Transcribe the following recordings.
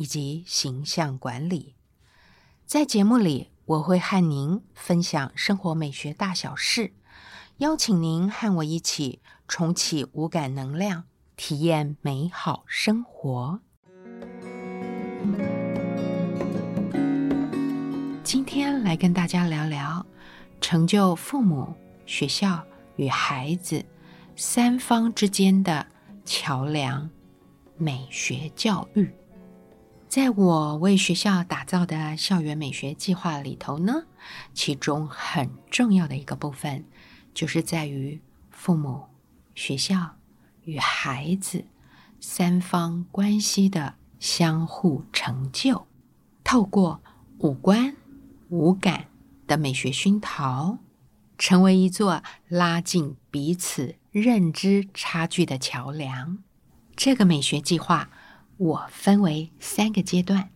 以及形象管理，在节目里我会和您分享生活美学大小事，邀请您和我一起重启五感能量，体验美好生活。今天来跟大家聊聊成就父母、学校与孩子三方之间的桥梁——美学教育。在我为学校打造的校园美学计划里头呢，其中很重要的一个部分，就是在于父母、学校与孩子三方关系的相互成就。透过五官、五感的美学熏陶，成为一座拉近彼此认知差距的桥梁。这个美学计划。我分为三个阶段，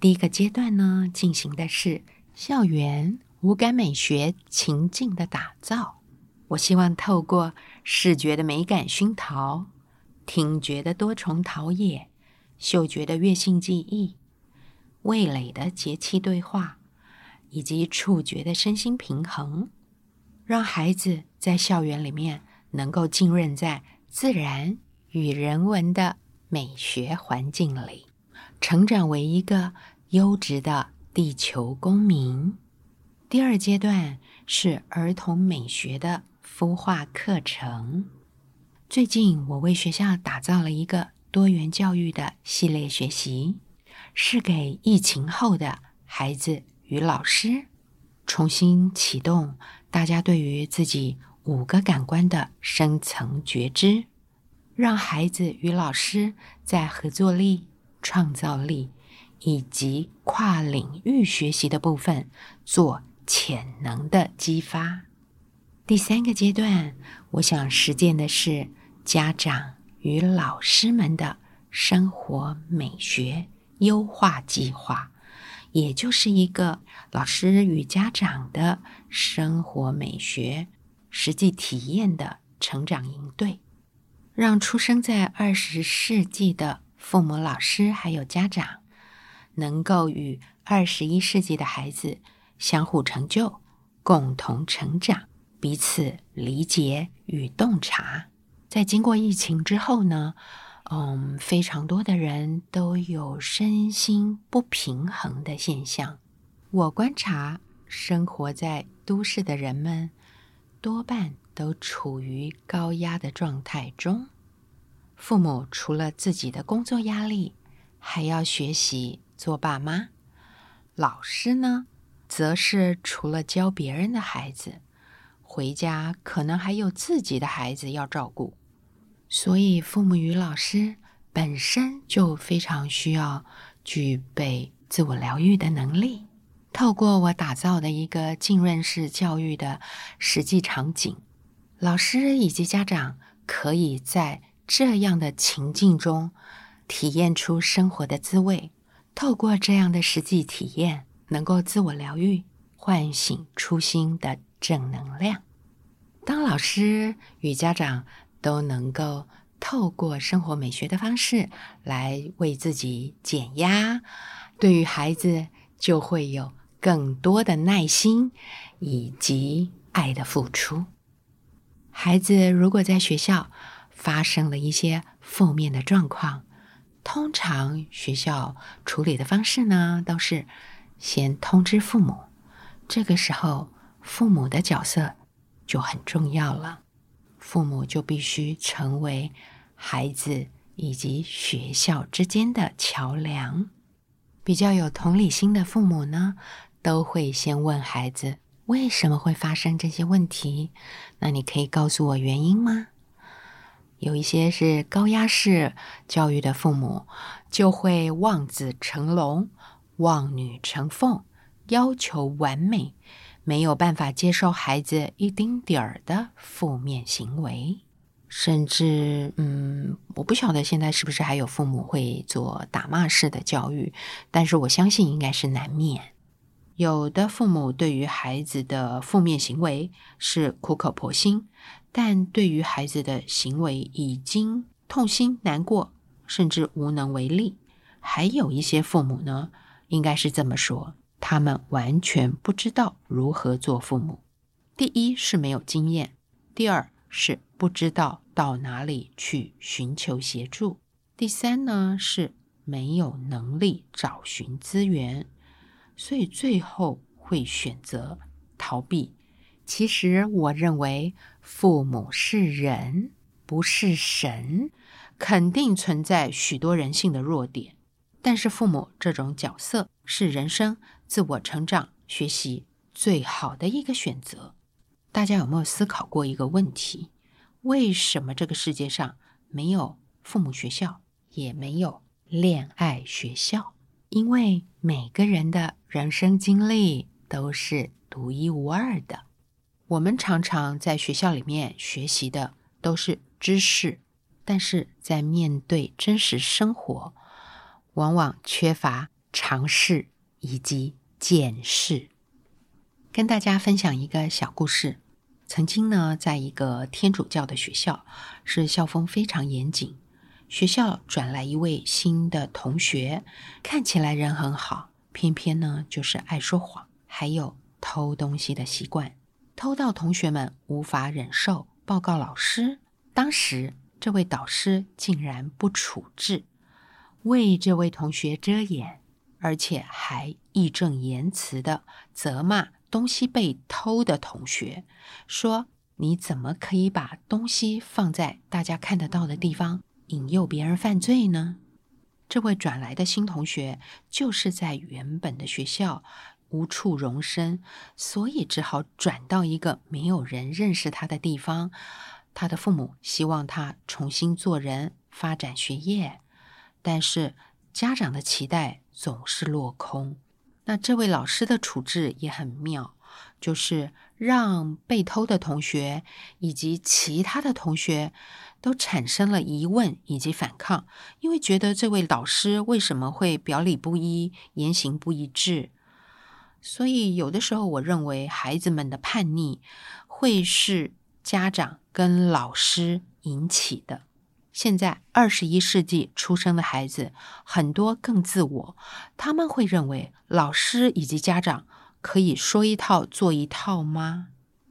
第一个阶段呢，进行的是校园五感美学情境的打造。我希望透过视觉的美感熏陶、听觉的多重陶冶、嗅觉的乐性记忆、味蕾的节气对话，以及触觉的身心平衡，让孩子在校园里面能够浸润在自然与人文的。美学环境里，成长为一个优质的地球公民。第二阶段是儿童美学的孵化课程。最近，我为学校打造了一个多元教育的系列学习，是给疫情后的孩子与老师重新启动大家对于自己五个感官的深层觉知。让孩子与老师在合作力、创造力以及跨领域学习的部分做潜能的激发。第三个阶段，我想实践的是家长与老师们的生活美学优化计划，也就是一个老师与家长的生活美学实际体验的成长营队。让出生在二十世纪的父母、老师还有家长，能够与二十一世纪的孩子相互成就、共同成长、彼此理解与洞察。在经过疫情之后呢，嗯，非常多的人都有身心不平衡的现象。我观察，生活在都市的人们多半。都处于高压的状态中，父母除了自己的工作压力，还要学习做爸妈；老师呢，则是除了教别人的孩子，回家可能还有自己的孩子要照顾。所以，父母与老师本身就非常需要具备自我疗愈的能力。透过我打造的一个浸润式教育的实际场景。老师以及家长可以在这样的情境中体验出生活的滋味，透过这样的实际体验，能够自我疗愈、唤醒初心的正能量。当老师与家长都能够透过生活美学的方式来为自己减压，对于孩子就会有更多的耐心以及爱的付出。孩子如果在学校发生了一些负面的状况，通常学校处理的方式呢，都是先通知父母。这个时候，父母的角色就很重要了。父母就必须成为孩子以及学校之间的桥梁。比较有同理心的父母呢，都会先问孩子。为什么会发生这些问题？那你可以告诉我原因吗？有一些是高压式教育的父母，就会望子成龙，望女成凤，要求完美，没有办法接受孩子一丁点儿的负面行为，甚至，嗯，我不晓得现在是不是还有父母会做打骂式的教育，但是我相信应该是难免。有的父母对于孩子的负面行为是苦口婆心，但对于孩子的行为已经痛心难过，甚至无能为力。还有一些父母呢，应该是这么说：他们完全不知道如何做父母。第一是没有经验，第二是不知道到哪里去寻求协助，第三呢是没有能力找寻资源。所以最后会选择逃避。其实我认为父母是人，不是神，肯定存在许多人性的弱点。但是父母这种角色是人生自我成长、学习最好的一个选择。大家有没有思考过一个问题？为什么这个世界上没有父母学校，也没有恋爱学校？因为每个人的人生经历都是独一无二的。我们常常在学校里面学习的都是知识，但是在面对真实生活，往往缺乏尝试以及见识。跟大家分享一个小故事：曾经呢，在一个天主教的学校，是校风非常严谨。学校转来一位新的同学，看起来人很好，偏偏呢就是爱说谎，还有偷东西的习惯，偷到同学们无法忍受，报告老师。当时这位导师竟然不处置，为这位同学遮掩，而且还义正言辞的责骂东西被偷的同学，说：“你怎么可以把东西放在大家看得到的地方？”引诱别人犯罪呢？这位转来的新同学就是在原本的学校无处容身，所以只好转到一个没有人认识他的地方。他的父母希望他重新做人，发展学业，但是家长的期待总是落空。那这位老师的处置也很妙，就是让被偷的同学以及其他的同学。都产生了疑问以及反抗，因为觉得这位老师为什么会表里不一、言行不一致？所以有的时候，我认为孩子们的叛逆会是家长跟老师引起的。现在二十一世纪出生的孩子很多更自我，他们会认为老师以及家长可以说一套做一套吗？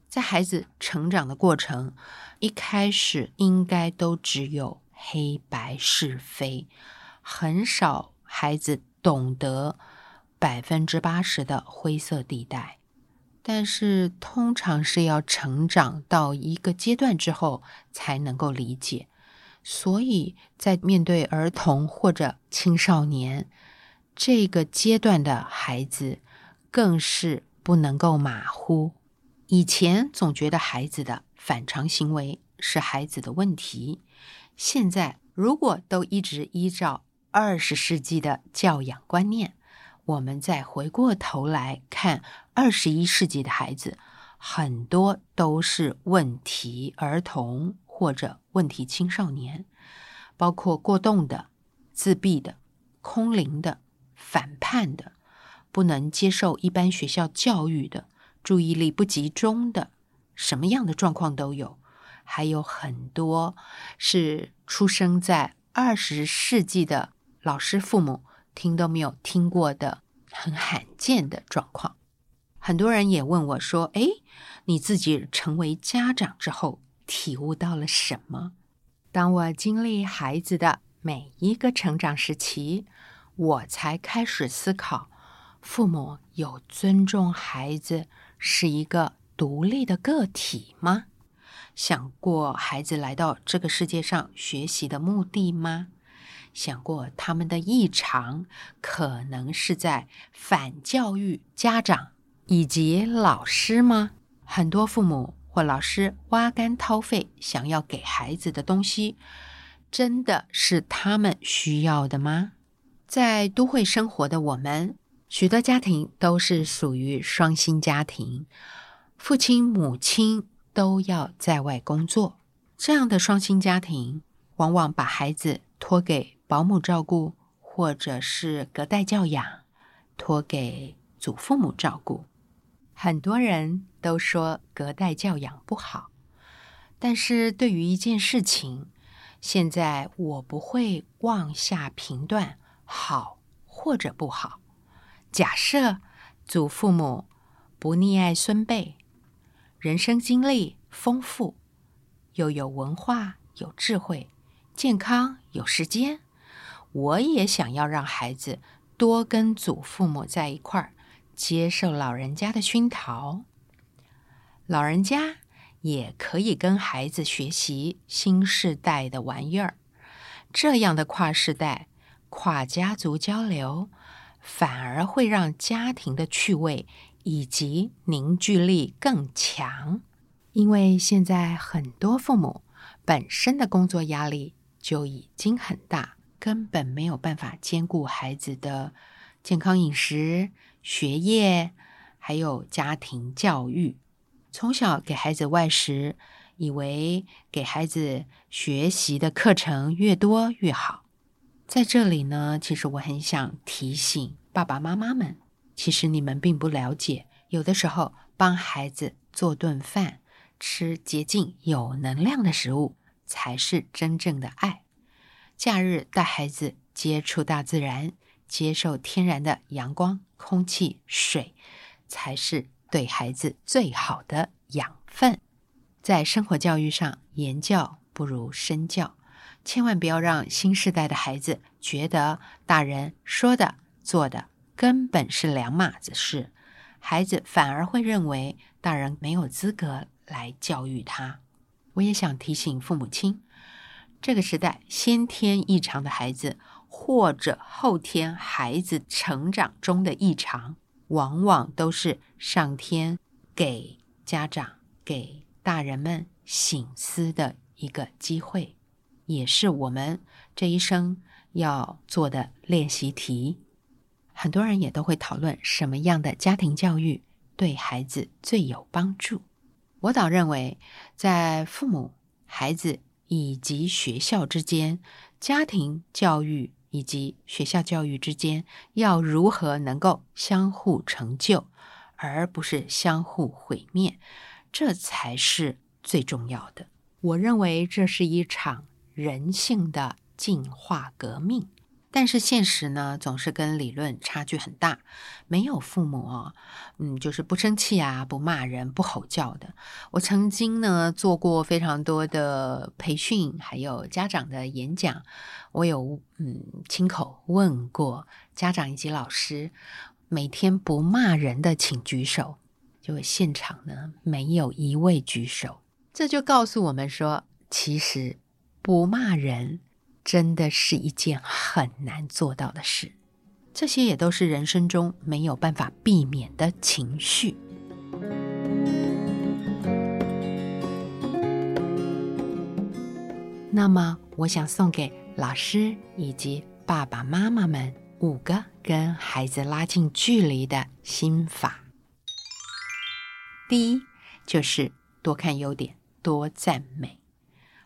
在孩子成长的过程。一开始应该都只有黑白是非，很少孩子懂得百分之八十的灰色地带。但是通常是要成长到一个阶段之后才能够理解。所以在面对儿童或者青少年这个阶段的孩子，更是不能够马虎。以前总觉得孩子的。反常行为是孩子的问题。现在，如果都一直依照二十世纪的教养观念，我们再回过头来看二十一世纪的孩子，很多都是问题儿童或者问题青少年，包括过动的、自闭的、空灵的、反叛的、不能接受一般学校教育的、注意力不集中的。什么样的状况都有，还有很多是出生在二十世纪的老师父母听都没有听过的很罕见的状况。很多人也问我说：“哎，你自己成为家长之后体悟到了什么？”当我经历孩子的每一个成长时期，我才开始思考：父母有尊重孩子是一个。独立的个体吗？想过孩子来到这个世界上学习的目的吗？想过他们的异常可能是在反教育家长以及老师吗？很多父母或老师挖肝掏肺想要给孩子的东西，真的是他们需要的吗？在都会生活的我们，许多家庭都是属于双薪家庭，父亲、母亲都要在外工作。这样的双薪家庭，往往把孩子托给保姆照顾，或者是隔代教养，托给祖父母照顾。很多人都说隔代教养不好，但是对于一件事情，现在我不会妄下评断好或者不好。假设祖父母不溺爱孙辈，人生经历丰富，又有文化、有智慧、健康、有时间，我也想要让孩子多跟祖父母在一块儿，接受老人家的熏陶。老人家也可以跟孩子学习新时代的玩意儿，这样的跨世代、跨家族交流。反而会让家庭的趣味以及凝聚力更强，因为现在很多父母本身的工作压力就已经很大，根本没有办法兼顾孩子的健康饮食、学业，还有家庭教育。从小给孩子外食，以为给孩子学习的课程越多越好。在这里呢，其实我很想提醒爸爸妈妈们，其实你们并不了解，有的时候帮孩子做顿饭，吃洁净有能量的食物，才是真正的爱。假日带孩子接触大自然，接受天然的阳光、空气、水，才是对孩子最好的养分。在生活教育上，言教不如身教。千万不要让新时代的孩子觉得大人说的、做的根本是两码子事，孩子反而会认为大人没有资格来教育他。我也想提醒父母亲，这个时代先天异常的孩子，或者后天孩子成长中的异常，往往都是上天给家长、给大人们醒思的一个机会。也是我们这一生要做的练习题。很多人也都会讨论什么样的家庭教育对孩子最有帮助。我倒认为，在父母、孩子以及学校之间，家庭教育以及学校教育之间，要如何能够相互成就，而不是相互毁灭，这才是最重要的。我认为这是一场。人性的进化革命，但是现实呢，总是跟理论差距很大。没有父母哦，嗯，就是不生气啊，不骂人，不吼叫的。我曾经呢做过非常多的培训，还有家长的演讲。我有嗯亲口问过家长以及老师，每天不骂人的请举手。就现场呢没有一位举手，这就告诉我们说，其实。不骂人，真的是一件很难做到的事。这些也都是人生中没有办法避免的情绪。那么，我想送给老师以及爸爸妈妈们五个跟孩子拉近距离的心法。第一，就是多看优点，多赞美。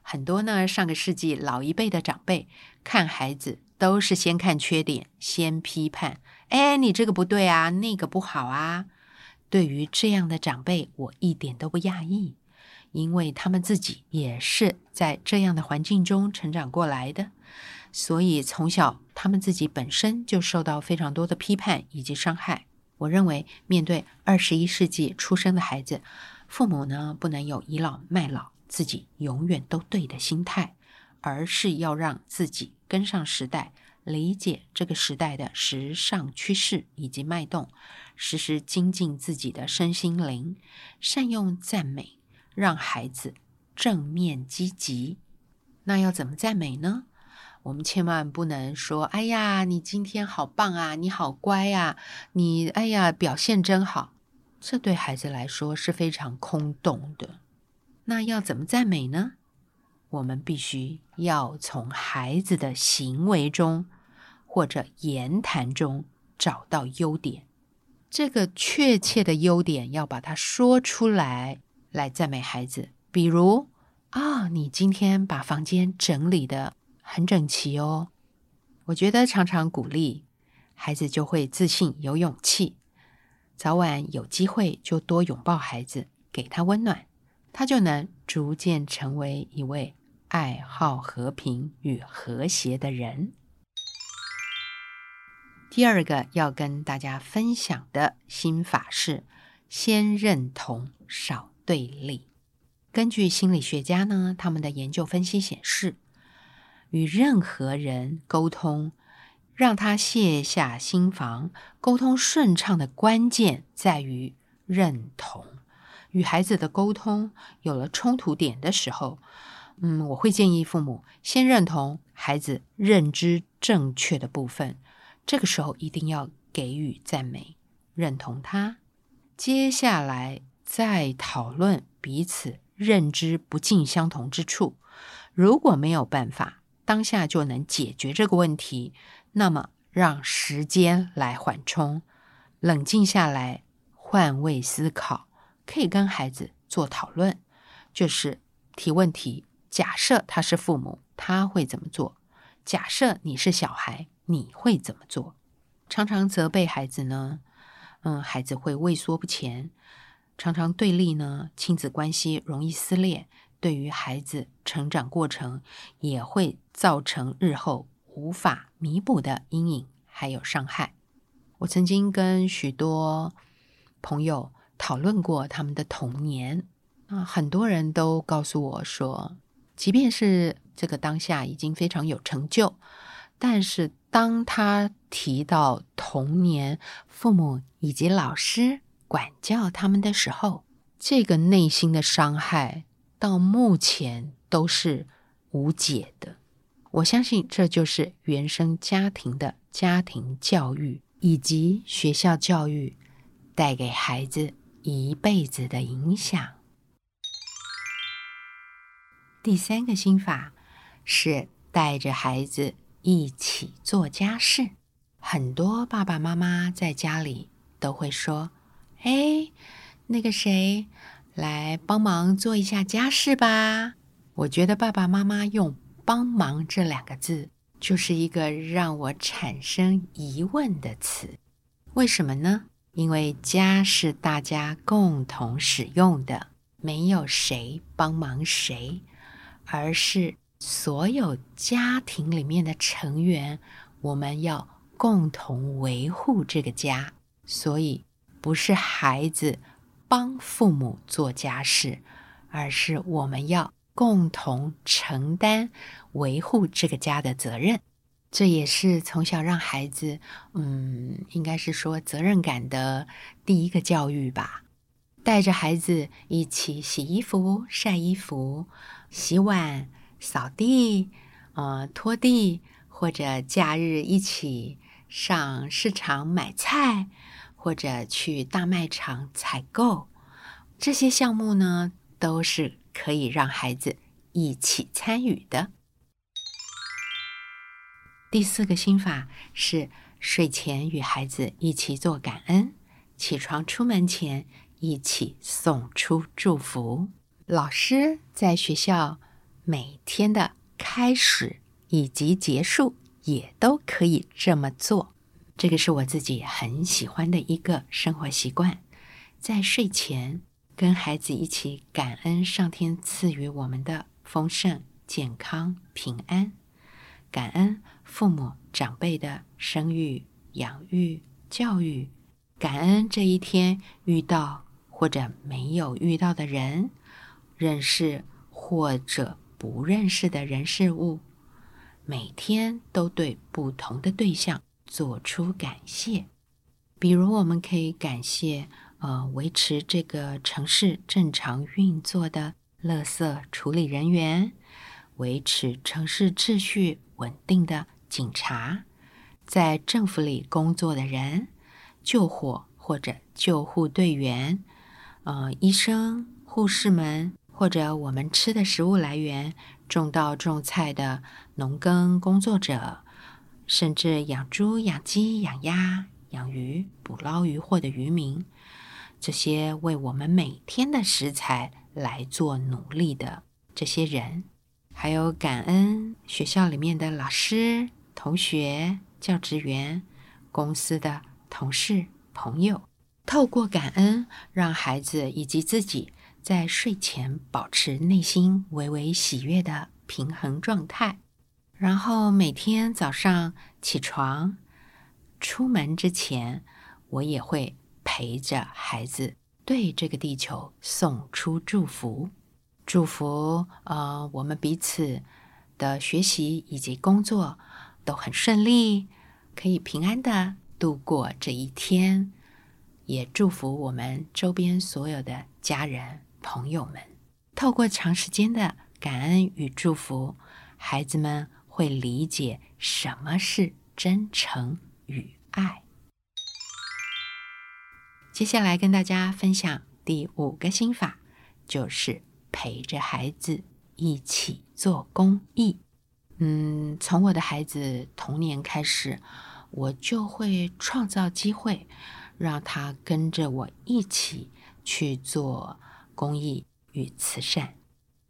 很多呢，上个世纪老一辈的长辈看孩子都是先看缺点，先批判。哎，你这个不对啊，那个不好啊。对于这样的长辈，我一点都不讶异，因为他们自己也是在这样的环境中成长过来的，所以从小他们自己本身就受到非常多的批判以及伤害。我认为，面对二十一世纪出生的孩子，父母呢不能有倚老卖老。自己永远都对的心态，而是要让自己跟上时代，理解这个时代的时尚趋势以及脉动，时时精进自己的身心灵，善用赞美，让孩子正面积极。那要怎么赞美呢？我们千万不能说：“哎呀，你今天好棒啊，你好乖啊，你哎呀表现真好。”这对孩子来说是非常空洞的。那要怎么赞美呢？我们必须要从孩子的行为中或者言谈中找到优点。这个确切的优点要把它说出来，来赞美孩子。比如啊，你今天把房间整理的很整齐哦。我觉得常常鼓励孩子，就会自信、有勇气。早晚有机会就多拥抱孩子，给他温暖，他就能逐渐成为一位爱好和平与和谐的人。第二个要跟大家分享的心法是：先认同，少对立。根据心理学家呢，他们的研究分析显示，与任何人沟通，让他卸下心防，沟通顺畅的关键在于认同。与孩子的沟通有了冲突点的时候，嗯，我会建议父母先认同孩子认知正确的部分。这个时候一定要给予赞美，认同他。接下来再讨论彼此认知不尽相同之处。如果没有办法当下就能解决这个问题，那么让时间来缓冲，冷静下来，换位思考，可以跟孩子做讨论，就是提问题。假设他是父母，他会怎么做？假设你是小孩。你会怎么做？常常责备孩子呢？嗯，孩子会畏缩不前；常常对立呢，亲子关系容易撕裂，对于孩子成长过程也会造成日后无法弥补的阴影还有伤害。我曾经跟许多朋友讨论过他们的童年啊，很多人都告诉我说，即便是这个当下已经非常有成就。但是，当他提到童年父母以及老师管教他们的时候，这个内心的伤害到目前都是无解的。我相信这就是原生家庭的家庭教育以及学校教育带给孩子一辈子的影响。第三个心法是带着孩子。一起做家事，很多爸爸妈妈在家里都会说：“哎，那个谁，来帮忙做一下家事吧。”我觉得爸爸妈妈用“帮忙”这两个字，就是一个让我产生疑问的词。为什么呢？因为家是大家共同使用的，没有谁帮忙谁，而是。所有家庭里面的成员，我们要共同维护这个家，所以不是孩子帮父母做家事，而是我们要共同承担维护这个家的责任。这也是从小让孩子，嗯，应该是说责任感的第一个教育吧。带着孩子一起洗衣服、晒衣服、洗碗。扫地，呃，拖地，或者假日一起上市场买菜，或者去大卖场采购，这些项目呢，都是可以让孩子一起参与的。第四个心法是睡前与孩子一起做感恩，起床出门前一起送出祝福。老师在学校。每天的开始以及结束也都可以这么做，这个是我自己很喜欢的一个生活习惯。在睡前跟孩子一起感恩上天赐予我们的丰盛、健康、平安，感恩父母长辈的生育、养育、教育，感恩这一天遇到或者没有遇到的人、认识或者。不认识的人事物，每天都对不同的对象做出感谢。比如，我们可以感谢呃维持这个城市正常运作的垃圾处理人员，维持城市秩序稳定的警察，在政府里工作的人，救火或者救护队员，呃，医生、护士们。或者我们吃的食物来源，种稻种菜的农耕工作者，甚至养猪、养鸡、养鸭、养鱼、捕捞渔获的渔民，这些为我们每天的食材来做努力的这些人，还有感恩学校里面的老师、同学、教职员、公司的同事、朋友，透过感恩，让孩子以及自己在睡前保持内心微微喜悦的平衡状态。然后每天早上起床、出门之前，我也会陪着孩子，对这个地球送出祝福，祝福呃我们彼此的学习以及工作都很顺利，可以平安的度过这一天，也祝福我们周边所有的家人朋友们，透过长时间的感恩与祝福，孩子们。会理解什么是真诚与爱。接下来跟大家分享第五个心法，就是陪着孩子一起做公益。嗯，从我的孩子童年开始，我就会创造机会，让他跟着我一起去做公益与慈善，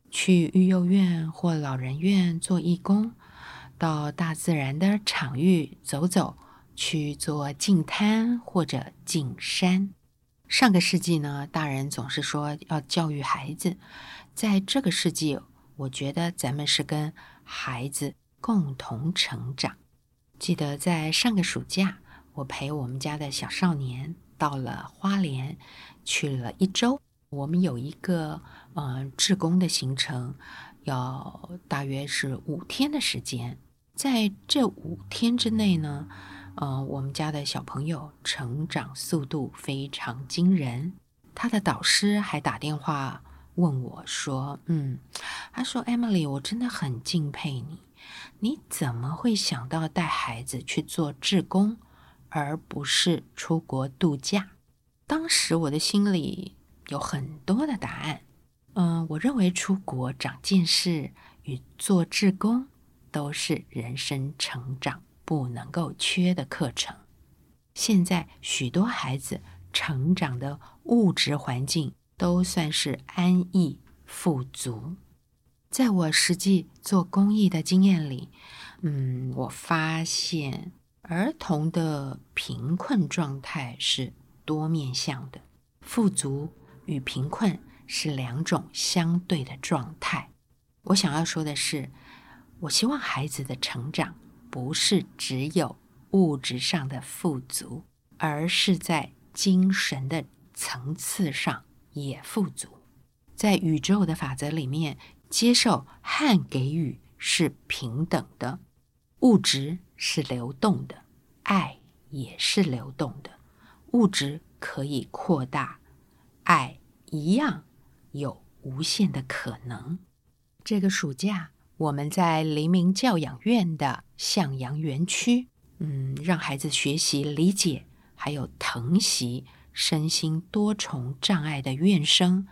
去育幼院或老人院做义工。到大自然的场域走走，去做净滩或者净山。上个世纪呢，大人总是说要教育孩子，在这个世纪，我觉得咱们是跟孩子共同成长。记得在上个暑假，我陪我们家的小少年到了花莲，去了一周。我们有一个嗯志工的行程，要大约是五天的时间。在这五天之内呢，呃，我们家的小朋友成长速度非常惊人。他的导师还打电话问我说：“嗯，他说，Emily，我真的很敬佩你，你怎么会想到带孩子去做志工，而不是出国度假？”当时我的心里有很多的答案。嗯，我认为出国长见识与做志工。都是人生成长不能够缺的课程。现在许多孩子成长的物质环境都算是安逸富足。在我实际做公益的经验里，嗯，我发现儿童的贫困状态是多面向的。富足与贫困是两种相对的状态。我想要说的是。我希望孩子的成长不是只有物质上的富足，而是在精神的层次上也富足。在宇宙的法则里面，接受和给予是平等的，物质是流动的，爱也是流动的。物质可以扩大，爱一样有无限的可能。这个暑假。我们在黎明教养院的向阳园区，嗯，让孩子学习理解，还有疼惜身心多重障碍的怨生，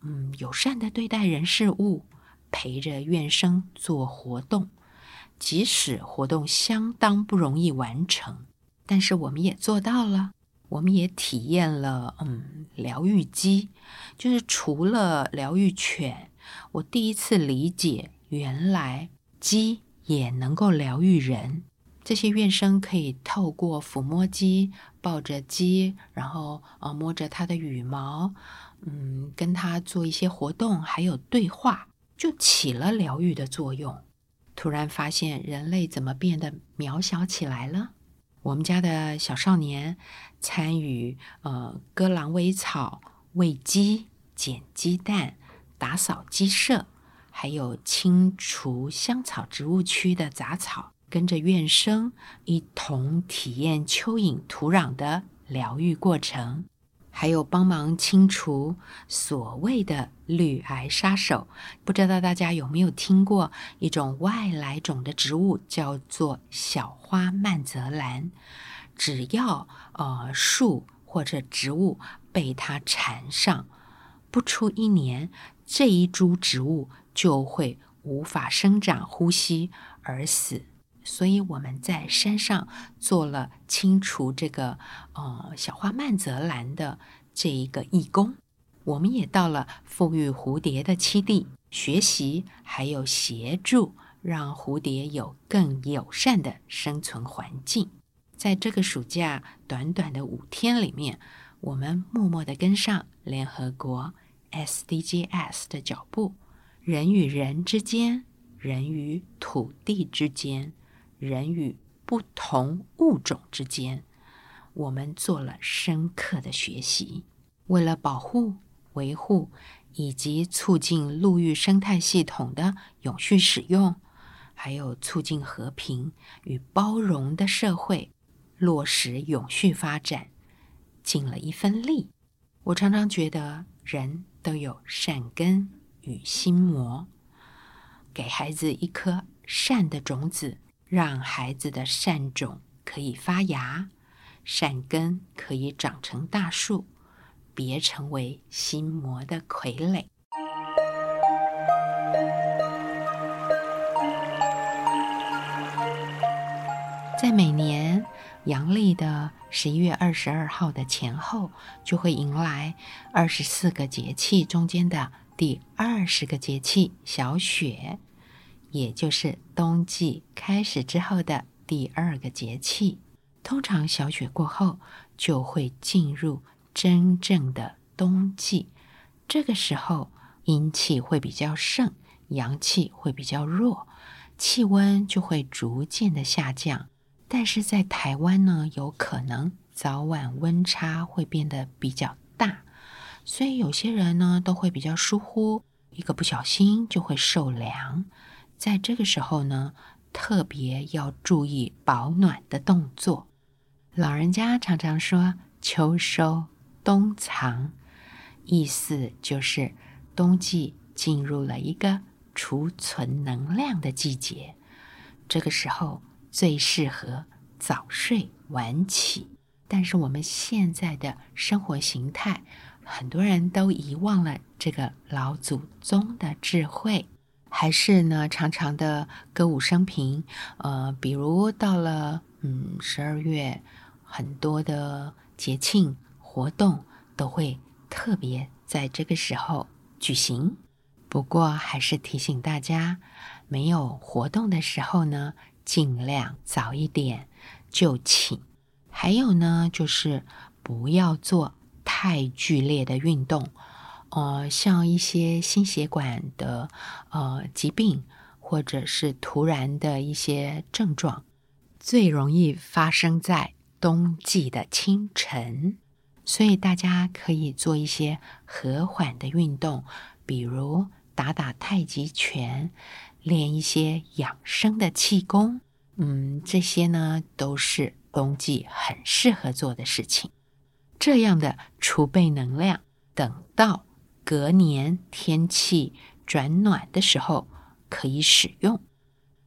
嗯，友善的对待人事物，陪着怨生做活动，即使活动相当不容易完成，但是我们也做到了，我们也体验了，嗯，疗愈鸡，就是除了疗愈犬，我第一次理解。原来鸡也能够疗愈人。这些院生可以透过抚摸鸡、抱着鸡，然后呃摸着它的羽毛，嗯，跟它做一些活动，还有对话，就起了疗愈的作用。突然发现人类怎么变得渺小起来了。我们家的小少年参与呃割狼尾草、喂鸡、捡鸡蛋、打扫鸡舍。还有清除香草植物区的杂草，跟着院生一同体验蚯蚓土壤的疗愈过程，还有帮忙清除所谓的绿癌杀手。不知道大家有没有听过一种外来种的植物，叫做小花曼泽兰。只要呃树或者植物被它缠上，不出一年，这一株植物。就会无法生长、呼吸而死。所以我们在山上做了清除这个呃小花曼泽兰的这一个义工。我们也到了富裕蝴蝶的栖地学习，还有协助，让蝴蝶有更友善的生存环境。在这个暑假短短的五天里面，我们默默的跟上联合国 SDGs 的脚步，人与人之间，人与土地之间，人与不同物种之间，我们做了深刻的学习。为了保护。维护以及促进陆域生态系统的永续使用，还有促进和平与包容的社会，落实永续发展，尽了一份力。我常常觉得人都有善根与心魔，给孩子一颗善的种子，让孩子的善种可以发芽，善根可以长成大树。别成为心魔的傀儡。在每年阳历的十一月二十二号的前后，就会迎来二十四个节气中间的第二十个节气——小雪，也就是冬季开始之后的第二个节气。通常小雪过后，就会进入。真正的冬季，这个时候阴气会比较盛，阳气会比较弱，气温就会逐渐的下降。但是在台湾呢，有可能早晚温差会变得比较大，所以有些人呢都会比较疏忽，一个不小心就会受凉。在这个时候呢，特别要注意保暖的动作。老人家常常说秋收。冬藏，意思就是冬季进入了一个储存能量的季节。这个时候最适合早睡晚起。但是我们现在的生活形态，很多人都遗忘了这个老祖宗的智慧，还是呢常常的歌舞升平。呃，比如到了嗯十二月，很多的节庆。活动都会特别在这个时候举行，不过还是提醒大家，没有活动的时候呢，尽量早一点就寝。还有呢，就是不要做太剧烈的运动，呃，像一些心血管的呃疾病，或者是突然的一些症状，最容易发生在冬季的清晨。所以大家可以做一些和缓的运动，比如打打太极拳，练一些养生的气功。嗯，这些呢都是冬季很适合做的事情。这样的储备能量，等到隔年天气转暖的时候可以使用。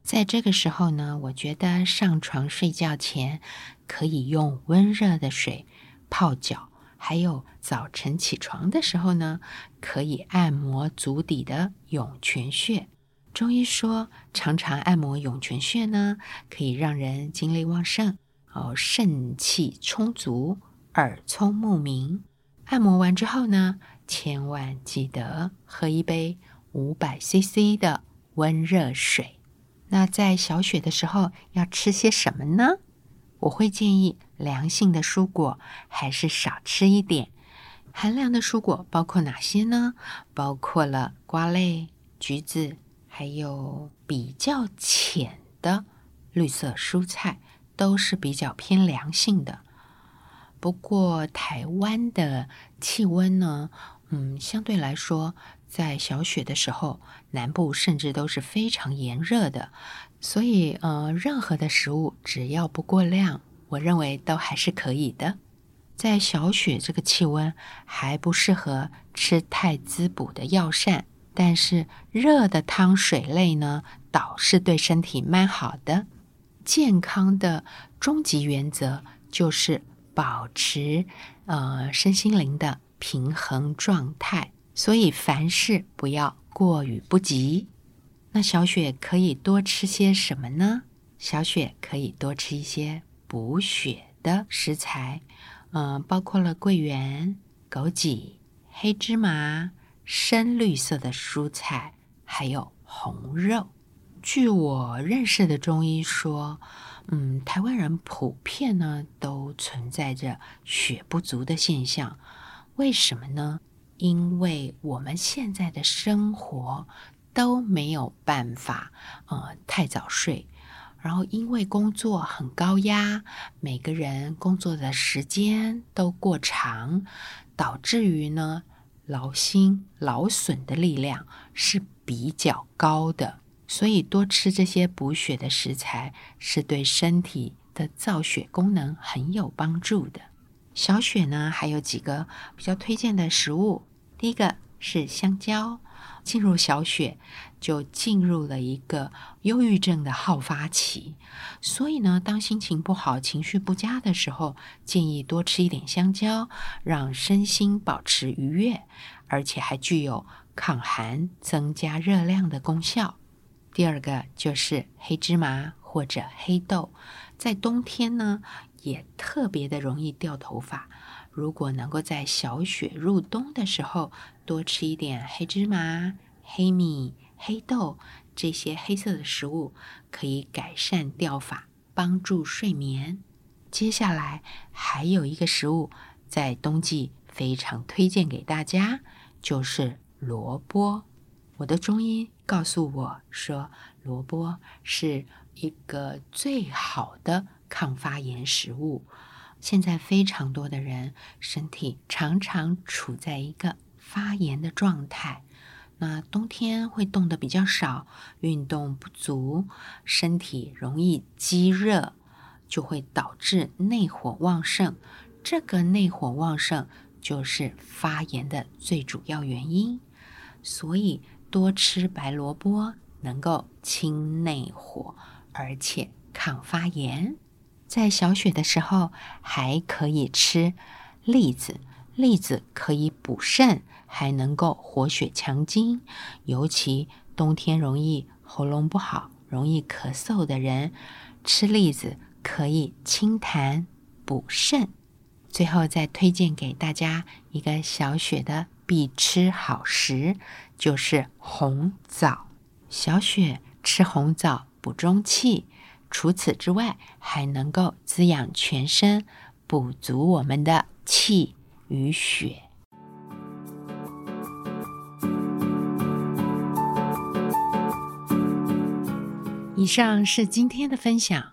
在这个时候呢，我觉得上床睡觉前可以用温热的水泡脚。还有早晨起床的时候呢，可以按摩足底的涌泉穴。中医说，常常按摩涌泉穴呢，可以让人精力旺盛，哦，肾气充足，耳聪目明。按摩完之后呢，千万记得喝一杯五百 CC 的温热水。那在小雪的时候要吃些什么呢？我会建议凉性的蔬果还是少吃一点。寒凉的蔬果包括哪些呢？包括了瓜类、橘子，还有比较浅的绿色蔬菜，都是比较偏凉性的。不过台湾的气温呢，嗯，相对来说，在小雪的时候，南部甚至都是非常炎热的。所以，呃，任何的食物只要不过量，我认为都还是可以的。在小雪这个气温，还不适合吃太滋补的药膳，但是热的汤水类呢，倒是对身体蛮好的。健康的终极原则就是保持呃身心灵的平衡状态，所以凡事不要过于不及。那小雪可以多吃些什么呢？小雪可以多吃一些补血的食材，嗯，包括了桂圆、枸杞、黑芝麻、深绿色的蔬菜，还有红肉。据我认识的中医说，嗯，台湾人普遍呢都存在着血不足的现象，为什么呢？因为我们现在的生活都没有办法，呃，太早睡，然后因为工作很高压，每个人工作的时间都过长，导致于呢劳心劳损的力量是比较高的。所以多吃这些补血的食材，是对身体的造血功能很有帮助的。小雪呢，还有几个比较推荐的食物。第一个是香蕉，进入小雪就进入了一个忧郁症的好发期，所以呢，当心情不好、情绪不佳的时候，建议多吃一点香蕉，让身心保持愉悦，而且还具有抗寒、增加热量的功效。第二个就是黑芝麻或者黑豆，在冬天呢也特别的容易掉头发。如果能够在小雪入冬的时候多吃一点黑芝麻、黑米、黑豆这些黑色的食物，可以改善掉发，帮助睡眠。接下来还有一个食物在冬季非常推荐给大家，就是萝卜。我的中医告诉我说，萝卜是一个最好的抗发炎食物。现在非常多的人身体常常处在一个发炎的状态，那冬天会动得比较少，运动不足，身体容易积热，就会导致内火旺盛。这个内火旺盛就是发炎的最主要原因，所以。多吃白萝卜能够清内火，而且抗发炎。在小雪的时候，还可以吃栗子。栗子可以补肾，还能够活血强筋。尤其冬天容易喉咙不好、容易咳嗽的人，吃栗子可以清痰补肾。最后再推荐给大家一个小雪的必吃好食。就是红枣，小雪吃红枣补中气，除此之外，还能够滋养全身，补足我们的气与血。以上是今天的分享，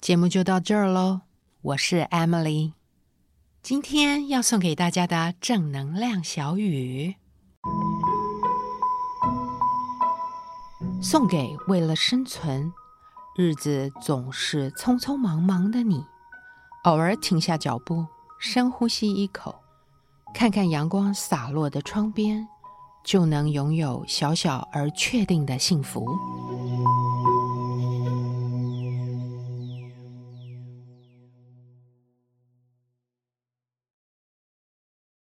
节目就到这儿喽。我是 Emily，今天要送给大家的正能量小语。送给为了生存，日子总是匆匆忙忙的你，偶尔停下脚步，深呼吸一口，看看阳光洒落的窗边，就能拥有小小而确定的幸福。